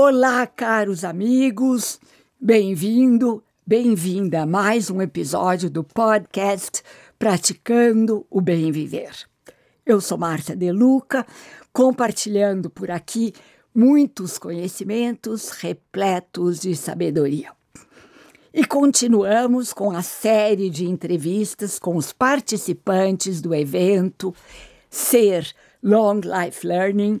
Olá, caros amigos, bem-vindo, bem-vinda a mais um episódio do podcast Praticando o Bem Viver. Eu sou Márcia De Luca, compartilhando por aqui muitos conhecimentos repletos de sabedoria. E continuamos com a série de entrevistas com os participantes do evento Ser Long Life Learning,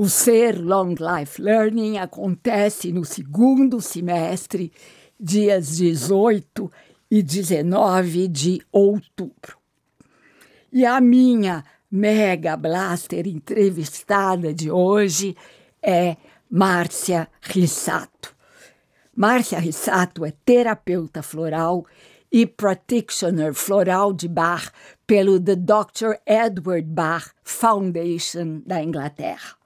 o Ser Long Life Learning acontece no segundo semestre, dias 18 e 19 de outubro. E a minha Mega Blaster entrevistada de hoje é Márcia Rissato. Márcia Rissato é terapeuta floral e practitioner floral de Bach pelo The Dr. Edward Bach Foundation da Inglaterra.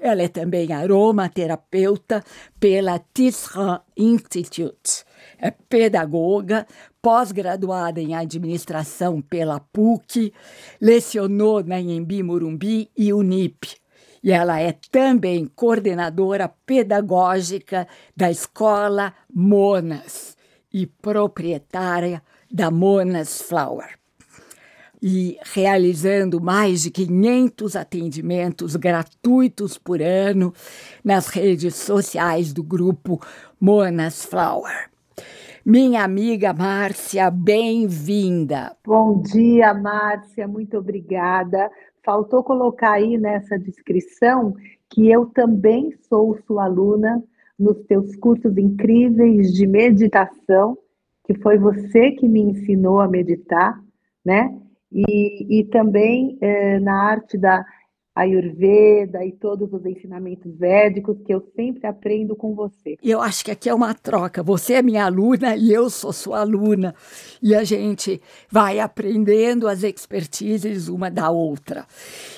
Ela é também aromaterapeuta pela Tisserand Institute. É pedagoga, pós-graduada em administração pela PUC, lecionou na Embi Morumbi e Unip. E ela é também coordenadora pedagógica da Escola Monas e proprietária da Monas Flower e realizando mais de 500 atendimentos gratuitos por ano nas redes sociais do grupo Monas Flower. Minha amiga Márcia, bem-vinda. Bom dia, Márcia, muito obrigada. Faltou colocar aí nessa descrição que eu também sou sua aluna nos teus cursos incríveis de meditação, que foi você que me ensinou a meditar, né? E, e também é, na arte da Ayurveda e todos os ensinamentos védicos que eu sempre aprendo com você. Eu acho que aqui é uma troca. Você é minha aluna e eu sou sua aluna. E a gente vai aprendendo as expertises uma da outra.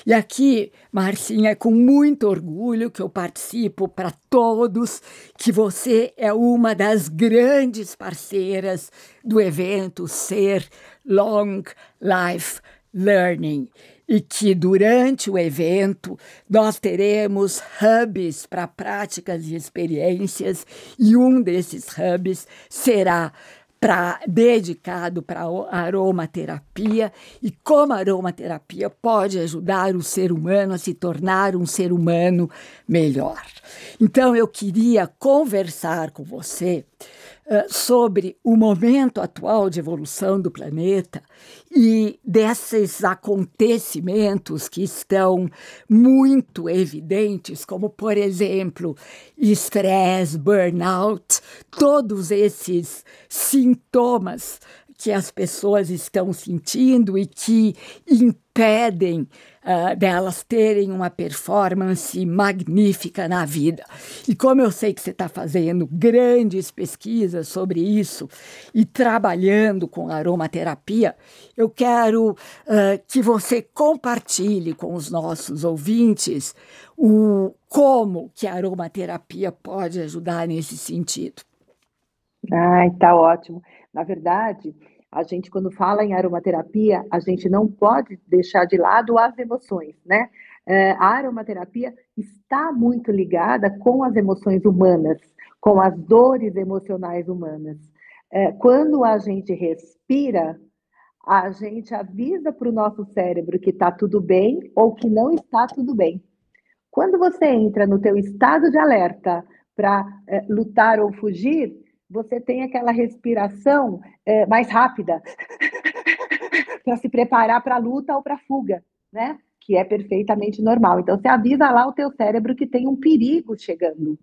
E aqui, Marcinha, é com muito orgulho que eu participo para todos que você é uma das grandes parceiras do evento Ser Long Life Learning e que durante o evento nós teremos hubs para práticas e experiências e um desses hubs será para dedicado para aromaterapia e como a aromaterapia pode ajudar o ser humano a se tornar um ser humano melhor. Então eu queria conversar com você sobre o momento atual de evolução do planeta e desses acontecimentos que estão muito evidentes, como, por exemplo, estresse, burnout, todos esses sintomas que as pessoas estão sentindo e que impedem uh, delas terem uma performance magnífica na vida. E como eu sei que você está fazendo grandes pesquisas sobre isso e trabalhando com aromaterapia, eu quero uh, que você compartilhe com os nossos ouvintes o como que a aromaterapia pode ajudar nesse sentido. Ai, tá ótimo. Na verdade, a gente, quando fala em aromaterapia, a gente não pode deixar de lado as emoções, né? É, a aromaterapia está muito ligada com as emoções humanas, com as dores emocionais humanas. É, quando a gente respira, a gente avisa para o nosso cérebro que está tudo bem ou que não está tudo bem. Quando você entra no teu estado de alerta para é, lutar ou fugir, você tem aquela respiração é, mais rápida para se preparar para a luta ou para a fuga, né? Que é perfeitamente normal. Então, você avisa lá o teu cérebro que tem um perigo chegando.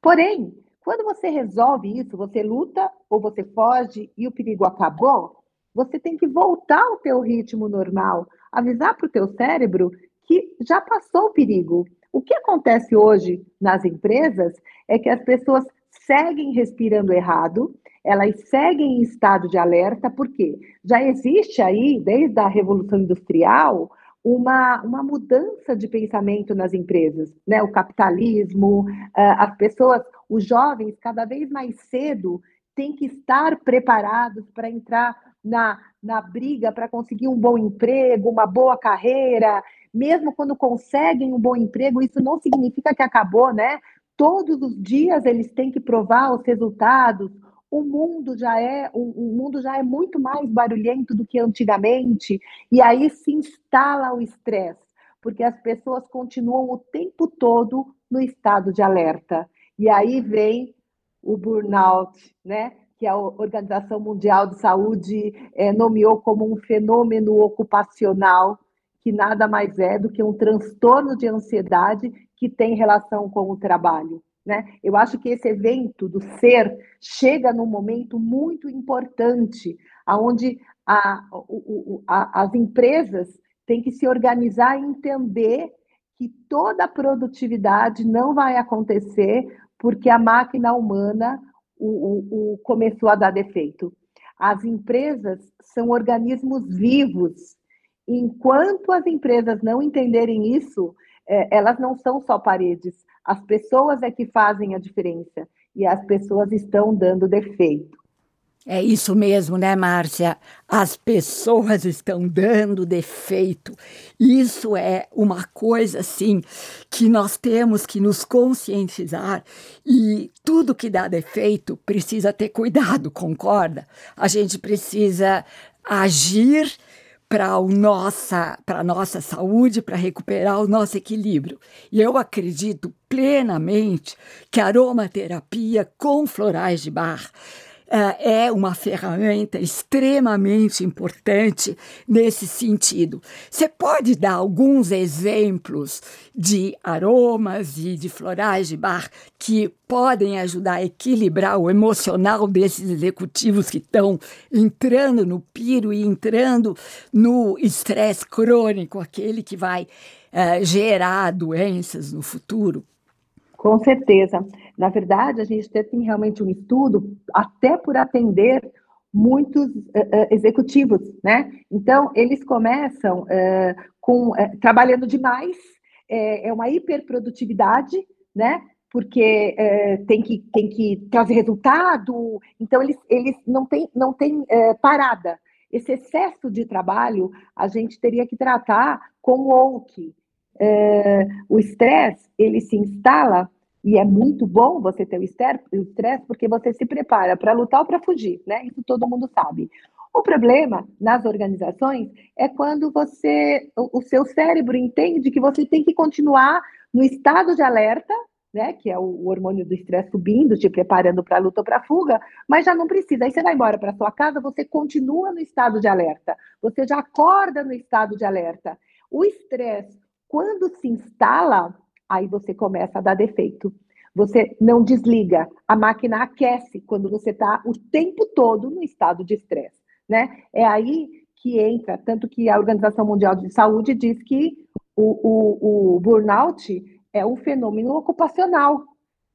Porém, quando você resolve isso, você luta ou você foge e o perigo acabou, você tem que voltar ao teu ritmo normal, avisar para o teu cérebro que já passou o perigo. O que acontece hoje nas empresas é que as pessoas seguem respirando errado, elas seguem em estado de alerta, porque já existe aí, desde a Revolução Industrial, uma, uma mudança de pensamento nas empresas, né? O capitalismo, as pessoas, os jovens, cada vez mais cedo, têm que estar preparados para entrar na, na briga para conseguir um bom emprego, uma boa carreira. Mesmo quando conseguem um bom emprego, isso não significa que acabou, né? Todos os dias eles têm que provar os resultados, o mundo já é o, mundo já é muito mais barulhento do que antigamente e aí se instala o estresse porque as pessoas continuam o tempo todo no estado de alerta e aí vem o burnout, né? Que a Organização Mundial de Saúde é, nomeou como um fenômeno ocupacional que nada mais é do que um transtorno de ansiedade que tem relação com o trabalho. Né? Eu acho que esse evento do ser chega num momento muito importante, onde a, o, a, as empresas têm que se organizar e entender que toda a produtividade não vai acontecer porque a máquina humana o, o, começou a dar defeito. As empresas são organismos vivos. Enquanto as empresas não entenderem isso, elas não são só paredes, as pessoas é que fazem a diferença e as pessoas estão dando defeito. É isso mesmo, né, Márcia? As pessoas estão dando defeito. Isso é uma coisa, assim, que nós temos que nos conscientizar e tudo que dá defeito precisa ter cuidado, concorda? A gente precisa agir para a nossa, nossa saúde, para recuperar o nosso equilíbrio. E eu acredito plenamente que a aromaterapia com florais de bar é, é uma ferramenta extremamente importante nesse sentido. Você pode dar alguns exemplos de aromas e de florais de bar que podem ajudar a equilibrar o emocional desses executivos que estão entrando no piro e entrando no estresse crônico, aquele que vai uh, gerar doenças no futuro? Com certeza. Na verdade, a gente tem realmente um estudo até por atender muitos uh, uh, executivos, né? Então, eles começam uh, com trabalhando demais, é, é, uma hiperprodutividade, né? Porque tem, que, tem que trazer resultado, então eles, eles não têm não tem, parada. Esse excesso de trabalho a gente teria que tratar com o OUK. o estresse, ele se instala e é muito bom você ter o estresse, porque você se prepara para lutar ou para fugir, né? Isso todo mundo sabe. O problema nas organizações é quando você, o, seu cérebro entende que você tem que continuar no estado de alerta, né, que é o, o hormônio do estresse subindo, te preparando para a luta ou para a fuga, mas já não precisa. Aí você vai embora para sua casa, você continua no estado de alerta. Você já acorda no estado de alerta. O estresse, quando se instala, aí você começa a dar defeito. Você não desliga, a máquina aquece quando você está o tempo todo no estado de estresse, né? É aí que entra, tanto que a Organização Mundial de Saúde diz que o, o, o burnout é um fenômeno ocupacional.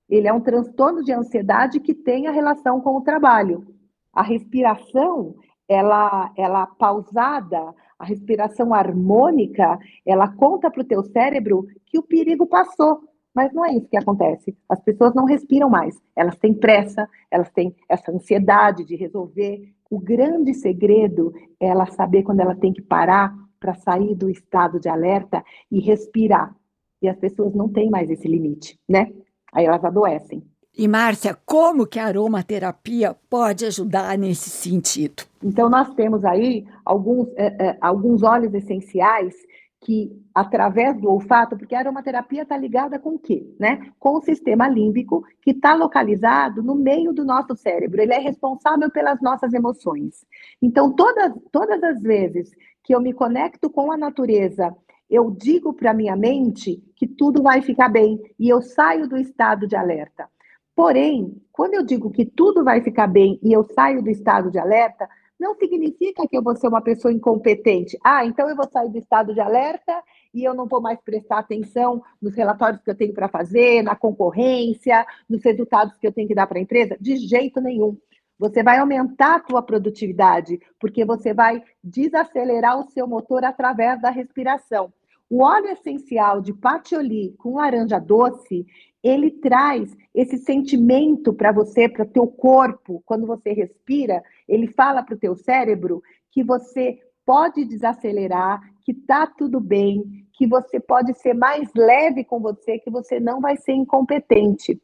Ele é um transtorno de ansiedade que tem a relação com o trabalho. A respiração, ela, ela pausada, a respiração harmônica, ela conta para o teu cérebro que o perigo passou. Mas não é isso que acontece. As pessoas não respiram mais. Elas têm pressa, elas têm essa ansiedade de resolver. O grande segredo é ela saber quando ela tem que parar para sair do estado de alerta e respirar. E as pessoas não têm mais esse limite, né? Aí elas adoecem. E Márcia, como que a aromaterapia pode ajudar nesse sentido? Então nós temos aí alguns, é, é, alguns óleos essenciais que através do olfato, porque a aromaterapia está ligada com o quê? Né? Com o sistema límbico, que está localizado no meio do nosso cérebro. Ele é responsável pelas nossas emoções. Então, todas, todas as vezes que eu me conecto com a natureza, eu digo para minha mente que tudo vai ficar bem e eu saio do estado de alerta. Porém, quando eu digo que tudo vai ficar bem e eu saio do estado de alerta, não significa que eu vou ser uma pessoa incompetente. Ah, então eu vou sair do estado de alerta e eu não vou mais prestar atenção nos relatórios que eu tenho para fazer, na concorrência, nos resultados que eu tenho que dar para a empresa? De jeito nenhum. Você vai aumentar a tua produtividade, porque você vai desacelerar o seu motor através da respiração. O óleo essencial de patchouli com laranja doce, ele traz esse sentimento para você, para o teu corpo, quando você respira, ele fala para o teu cérebro que você pode desacelerar, que tá tudo bem, que você pode ser mais leve com você, que você não vai ser incompetente.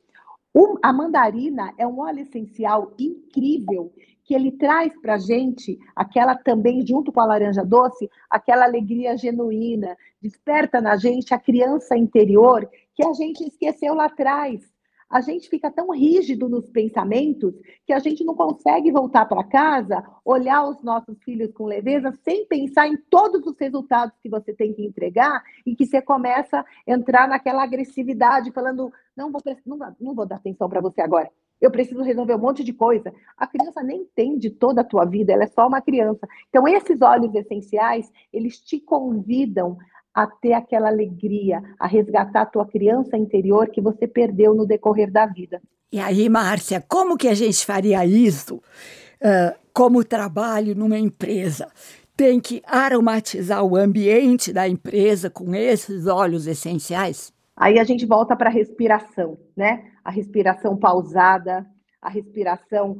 O, a mandarina é um óleo essencial incrível que ele traz para a gente aquela também, junto com a laranja doce, aquela alegria genuína, desperta na gente a criança interior que a gente esqueceu lá atrás a gente fica tão rígido nos pensamentos que a gente não consegue voltar para casa, olhar os nossos filhos com leveza, sem pensar em todos os resultados que você tem que entregar e que você começa a entrar naquela agressividade, falando: não vou, não, não vou dar atenção para você agora. Eu preciso resolver um monte de coisa. A criança nem entende toda a tua vida, ela é só uma criança. Então, esses olhos essenciais, eles te convidam a ter aquela alegria, a resgatar a tua criança interior que você perdeu no decorrer da vida. E aí, Márcia, como que a gente faria isso uh, como trabalho numa empresa? Tem que aromatizar o ambiente da empresa com esses óleos essenciais? Aí a gente volta para a respiração, né? A respiração pausada, a respiração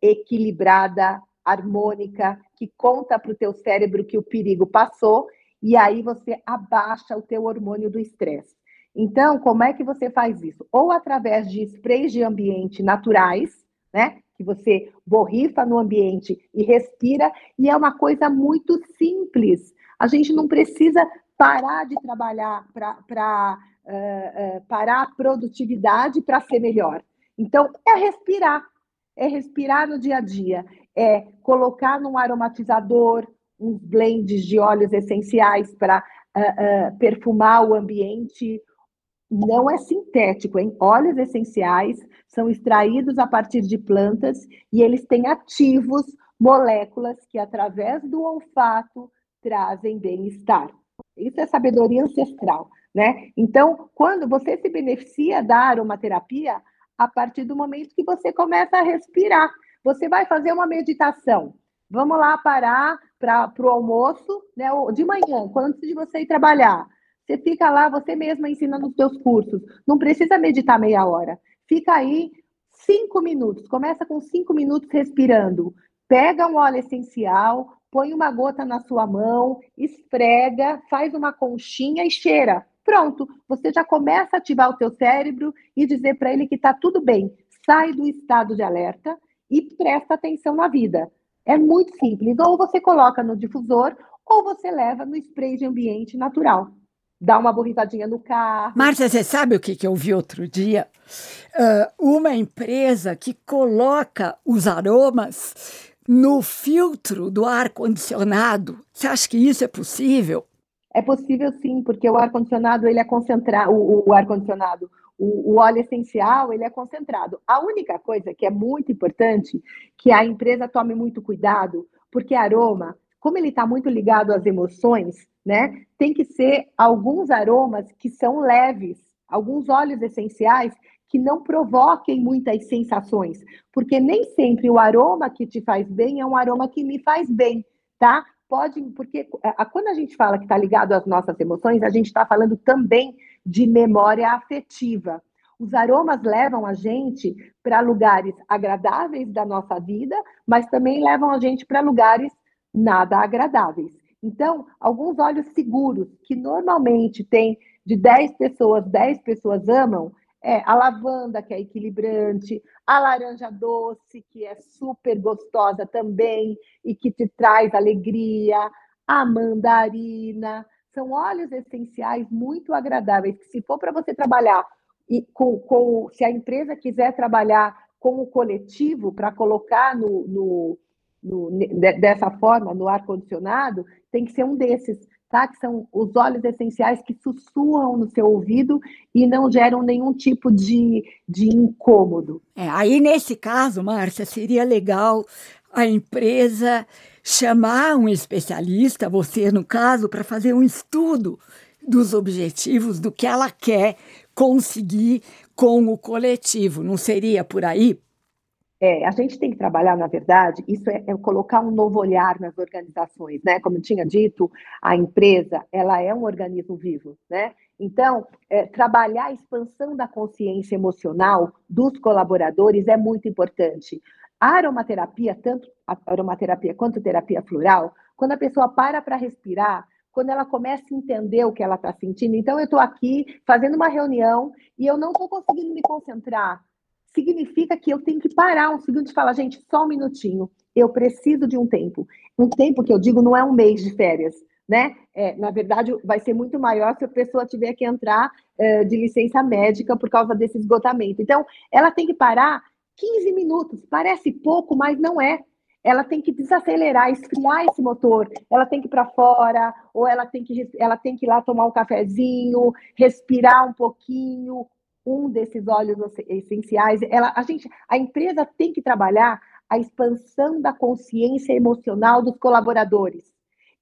equilibrada, harmônica, que conta para o teu cérebro que o perigo passou e aí você abaixa o teu hormônio do estresse. Então, como é que você faz isso? Ou através de sprays de ambiente naturais, né? Que você borrifa no ambiente e respira, e é uma coisa muito simples. A gente não precisa parar de trabalhar para uh, uh, parar a produtividade para ser melhor. Então, é respirar, é respirar no dia a dia, é colocar num aromatizador, uns blends de óleos essenciais para uh, perfumar o ambiente. Não é sintético, hein? Óleos essenciais são extraídos a partir de plantas e eles têm ativos, moléculas que, através do olfato, trazem bem-estar. Isso é sabedoria ancestral, né? Então, quando você se beneficia da aromaterapia, a partir do momento que você começa a respirar, você vai fazer uma meditação. Vamos lá parar para o almoço, né? De manhã, quando antes de você ir trabalhar. Você fica lá, você mesma ensina nos seus cursos. Não precisa meditar meia hora. Fica aí cinco minutos. Começa com cinco minutos respirando. Pega um óleo essencial, põe uma gota na sua mão, esfrega, faz uma conchinha e cheira. Pronto, você já começa a ativar o teu cérebro e dizer para ele que está tudo bem. Sai do estado de alerta e presta atenção na vida. É muito simples. Ou você coloca no difusor, ou você leva no spray de ambiente natural. Dá uma borrifadinha no carro. Márcia, você sabe o que, que eu vi outro dia? Uh, uma empresa que coloca os aromas no filtro do ar-condicionado. Você acha que isso é possível? É possível sim, porque o ar-condicionado ele é concentrado, o, o ar-condicionado, o, o, óleo essencial ele é concentrado. A única coisa que é muito importante que a empresa tome muito cuidado, porque aroma, como ele está muito ligado às emoções, né, tem que ser alguns aromas que são leves, alguns óleos essenciais que não provoquem muitas sensações, porque nem sempre o aroma que te faz bem é um aroma que me faz bem, tá? Pode, porque a, quando a gente fala que está ligado às nossas emoções, a gente está falando também de memória afetiva. Os aromas levam a gente para lugares agradáveis da nossa vida, mas também levam a gente para lugares nada agradáveis. Então, alguns óleos seguros, que normalmente tem de 10 pessoas, 10 pessoas amam, é a lavanda, que é equilibrante, a laranja doce, que é super gostosa também e que te traz alegria, a mandarina, são óleos essenciais muito agradáveis, que se for para você trabalhar e com, com, se a empresa quiser trabalhar com o coletivo para colocar no, no, no, dessa forma no ar condicionado, tem que ser um desses, tá? Que são os óleos essenciais que sussurram no seu ouvido e não geram nenhum tipo de, de incômodo. É, aí nesse caso, Márcia, seria legal a empresa chamar um especialista, você no caso, para fazer um estudo dos objetivos do que ela quer conseguir com o coletivo. Não seria por aí? É, a gente tem que trabalhar, na verdade, isso é, é, colocar um novo olhar nas organizações, né? Como eu tinha dito, a empresa, ela é um organismo vivo, né? Então, é, trabalhar a expansão da consciência emocional dos colaboradores é muito importante. A aromaterapia, tanto a aromaterapia quanto terapia floral, quando a pessoa para para respirar, quando ela começa a entender o que ela está sentindo. Então, eu estou aqui fazendo uma reunião e eu não estou conseguindo me concentrar significa que eu tenho que parar um segundo e falar, gente, só um minutinho, eu preciso de um tempo. Um tempo que eu digo não é um mês de férias, né? É, na verdade, vai ser muito maior se a pessoa tiver que entrar é, de licença médica por causa desse esgotamento. Então, ela tem que parar 15 minutos. Parece pouco, mas não é. Ela tem que desacelerar, esfriar esse motor. Ela tem que ir para fora, ou ela tem que ela tem que ir lá tomar um cafezinho, respirar um pouquinho, um desses óleos essenciais. Ela, a gente, a empresa tem que trabalhar a expansão da consciência emocional dos colaboradores.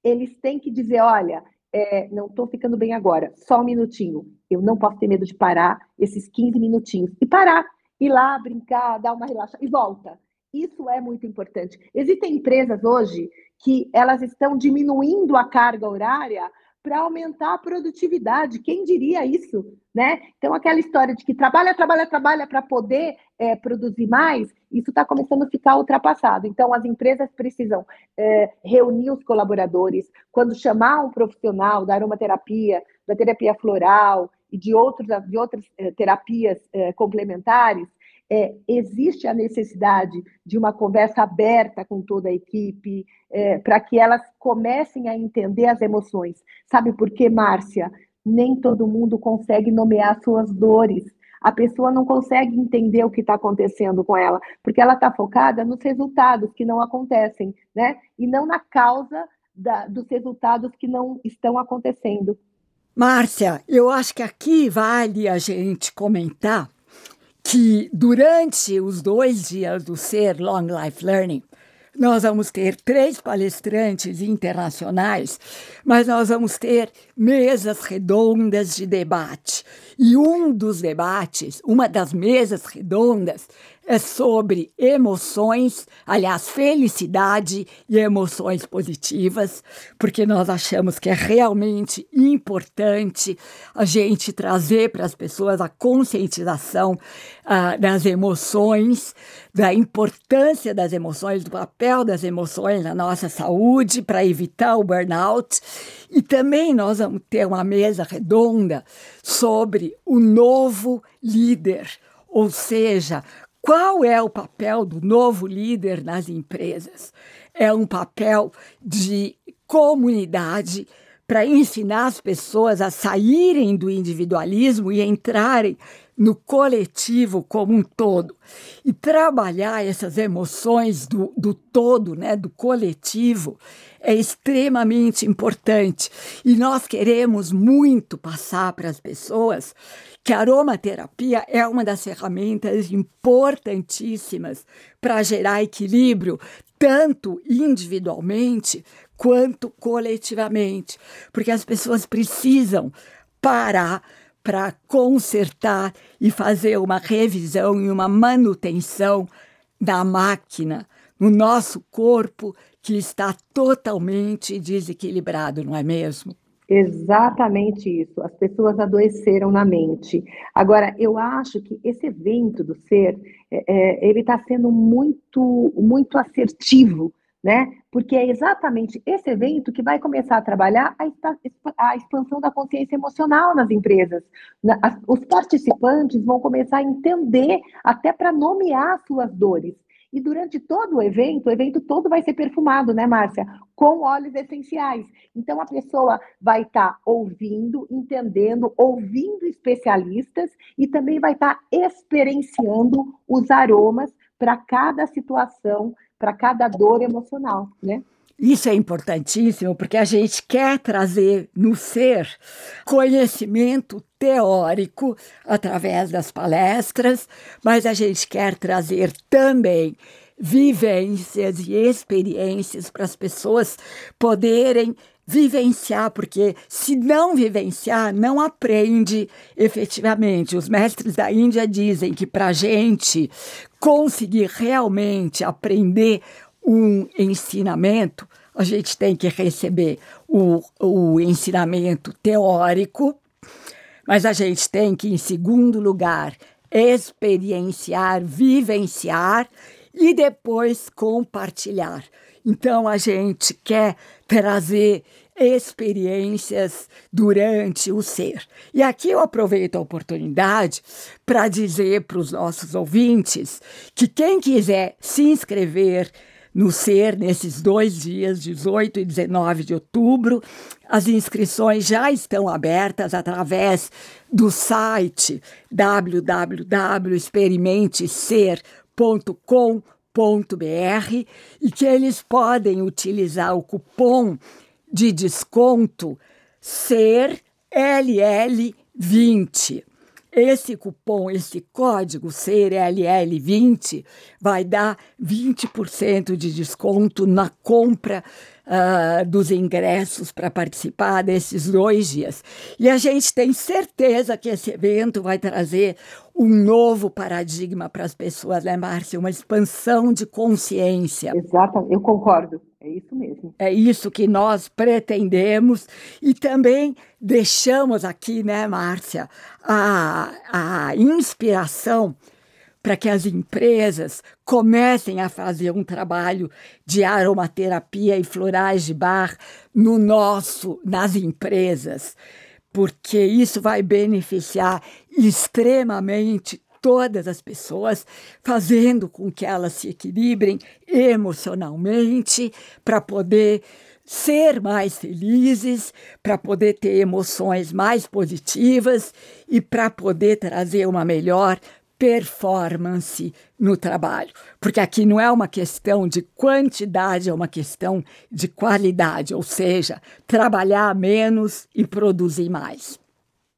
Eles têm que dizer, olha, é, não estou ficando bem agora, só um minutinho. Eu não posso ter medo de parar esses 15 minutinhos e parar, ir lá brincar, dar uma relaxada e volta. Isso é muito importante. Existem empresas hoje que elas estão diminuindo a carga horária para aumentar a produtividade. Quem diria isso, né? Então, aquela história de que trabalha, trabalha, trabalha para poder é, produzir mais, isso está começando a ficar ultrapassado. Então, as empresas precisam é, reunir os colaboradores. Quando chamar um profissional da aromaterapia, da terapia floral e de, outros, de outras é, terapias é, complementares, é, existe a necessidade de uma conversa aberta com toda a equipe, é, para que elas comecem a entender as emoções. Sabe por quê, Márcia? Nem todo mundo consegue nomear suas dores. A pessoa não consegue entender o que está acontecendo com ela, porque ela está focada nos resultados que não acontecem, né? E não na causa da, dos resultados que não estão acontecendo. Márcia, eu acho que aqui vale a gente comentar que durante os dois dias do Ser Long Life Learning, nós vamos ter três palestrantes internacionais, mas nós vamos ter mesas redondas de debate. E um dos debates, uma das mesas redondas, é sobre emoções, aliás, felicidade e emoções positivas, porque nós achamos que é realmente importante a gente trazer para as pessoas a conscientização uh, das emoções, da importância das emoções, do papel das emoções na nossa saúde para evitar o burnout. E também nós vamos ter uma mesa redonda sobre o novo líder, ou seja, qual é o papel do novo líder nas empresas? É um papel de comunidade para ensinar as pessoas a saírem do individualismo e entrarem no coletivo como um todo. E trabalhar essas emoções do, do todo, né, do coletivo, é extremamente importante. E nós queremos muito passar para as pessoas que a aromaterapia é uma das ferramentas importantíssimas para gerar equilíbrio, tanto individualmente quanto coletivamente, porque as pessoas precisam parar para consertar e fazer uma revisão e uma manutenção da máquina no nosso corpo que está totalmente desequilibrado, não é mesmo? Exatamente isso. As pessoas adoeceram na mente. Agora, eu acho que esse evento do ser, é, é ele está sendo muito, muito assertivo, né? Porque é exatamente esse evento que vai começar a trabalhar a, a expansão da consciência emocional nas empresas. Os participantes vão começar a entender, até para nomear suas dores. E durante todo o evento, o evento todo vai ser perfumado, né, Márcia? Com óleos essenciais. Então a pessoa vai estar tá ouvindo, entendendo, ouvindo especialistas e também vai estar tá experienciando os aromas para cada situação, para cada dor emocional, né? Isso é importantíssimo porque a gente quer trazer no ser conhecimento teórico através das palestras, mas a gente quer trazer também vivências e experiências para as pessoas poderem vivenciar, porque se não vivenciar, não aprende efetivamente. Os mestres da Índia dizem que para a gente conseguir realmente aprender um ensinamento, a gente tem que receber o, o ensinamento teórico, mas a gente tem que, em segundo lugar, experienciar, vivenciar e depois compartilhar. Então a gente quer trazer experiências durante o ser. E aqui eu aproveito a oportunidade para dizer para os nossos ouvintes que quem quiser se inscrever no ser nesses dois dias, 18 e 19 de outubro. As inscrições já estão abertas através do site www.experimentecer.com.br e que eles podem utilizar o cupom de desconto SER LL20. Esse cupom, esse código CRLL20 vai dar 20% de desconto na compra uh, dos ingressos para participar desses dois dias. E a gente tem certeza que esse evento vai trazer um novo paradigma para as pessoas, né, Márcia? Uma expansão de consciência. Exato, eu concordo. É isso mesmo. É isso que nós pretendemos e também deixamos aqui, né, Márcia, a, a inspiração para que as empresas comecem a fazer um trabalho de aromaterapia e florais de bar no nosso, nas empresas, porque isso vai beneficiar extremamente todas as pessoas, fazendo com que elas se equilibrem emocionalmente para poder ser mais felizes, para poder ter emoções mais positivas e para poder trazer uma melhor performance no trabalho. Porque aqui não é uma questão de quantidade, é uma questão de qualidade, ou seja, trabalhar menos e produzir mais.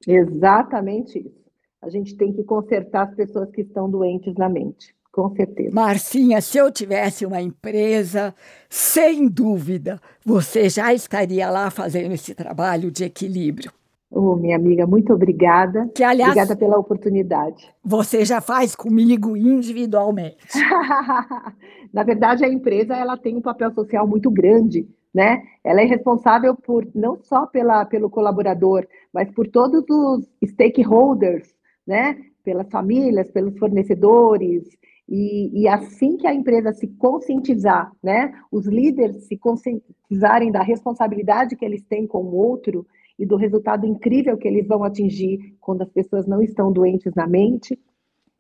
Exatamente isso. A gente tem que consertar as pessoas que estão doentes na mente. Com certeza. Marcinha, se eu tivesse uma empresa, sem dúvida, você já estaria lá fazendo esse trabalho de equilíbrio. Oh, minha amiga, muito obrigada. Que, aliás, obrigada pela oportunidade. Você já faz comigo individualmente. Na verdade, a empresa ela tem um papel social muito grande, né? Ela é responsável por não só pela, pelo colaborador, mas por todos os stakeholders, né? Pelas famílias, pelos fornecedores. E, e assim que a empresa se conscientizar, né? Os líderes se conscientizarem da responsabilidade que eles têm com o outro, e do resultado incrível que eles vão atingir quando as pessoas não estão doentes na mente,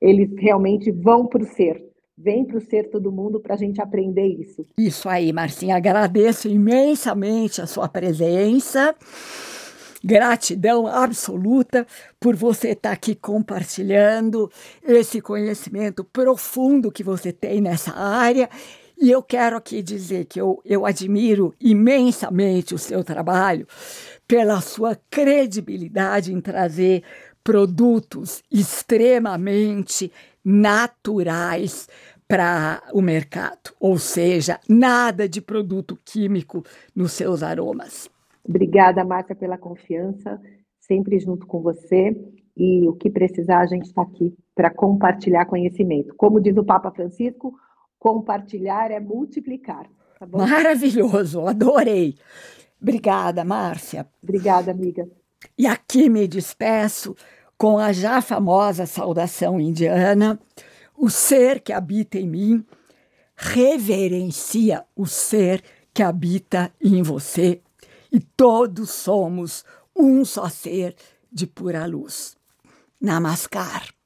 eles realmente vão para o ser. Vem para o ser todo mundo para a gente aprender isso. Isso aí, Marcinha. Agradeço imensamente a sua presença. Gratidão absoluta por você estar aqui compartilhando esse conhecimento profundo que você tem nessa área. E eu quero aqui dizer que eu, eu admiro imensamente o seu trabalho, pela sua credibilidade em trazer produtos extremamente naturais para o mercado, ou seja, nada de produto químico nos seus aromas. Obrigada, Márcia, pela confiança, sempre junto com você. E o que precisar, a gente está aqui para compartilhar conhecimento. Como diz o Papa Francisco, compartilhar é multiplicar. Tá Maravilhoso, adorei. Obrigada, Márcia. Obrigada, amiga. E aqui me despeço com a já famosa saudação indiana: o ser que habita em mim reverencia o ser que habita em você, e todos somos um só ser de pura luz. Namaskar.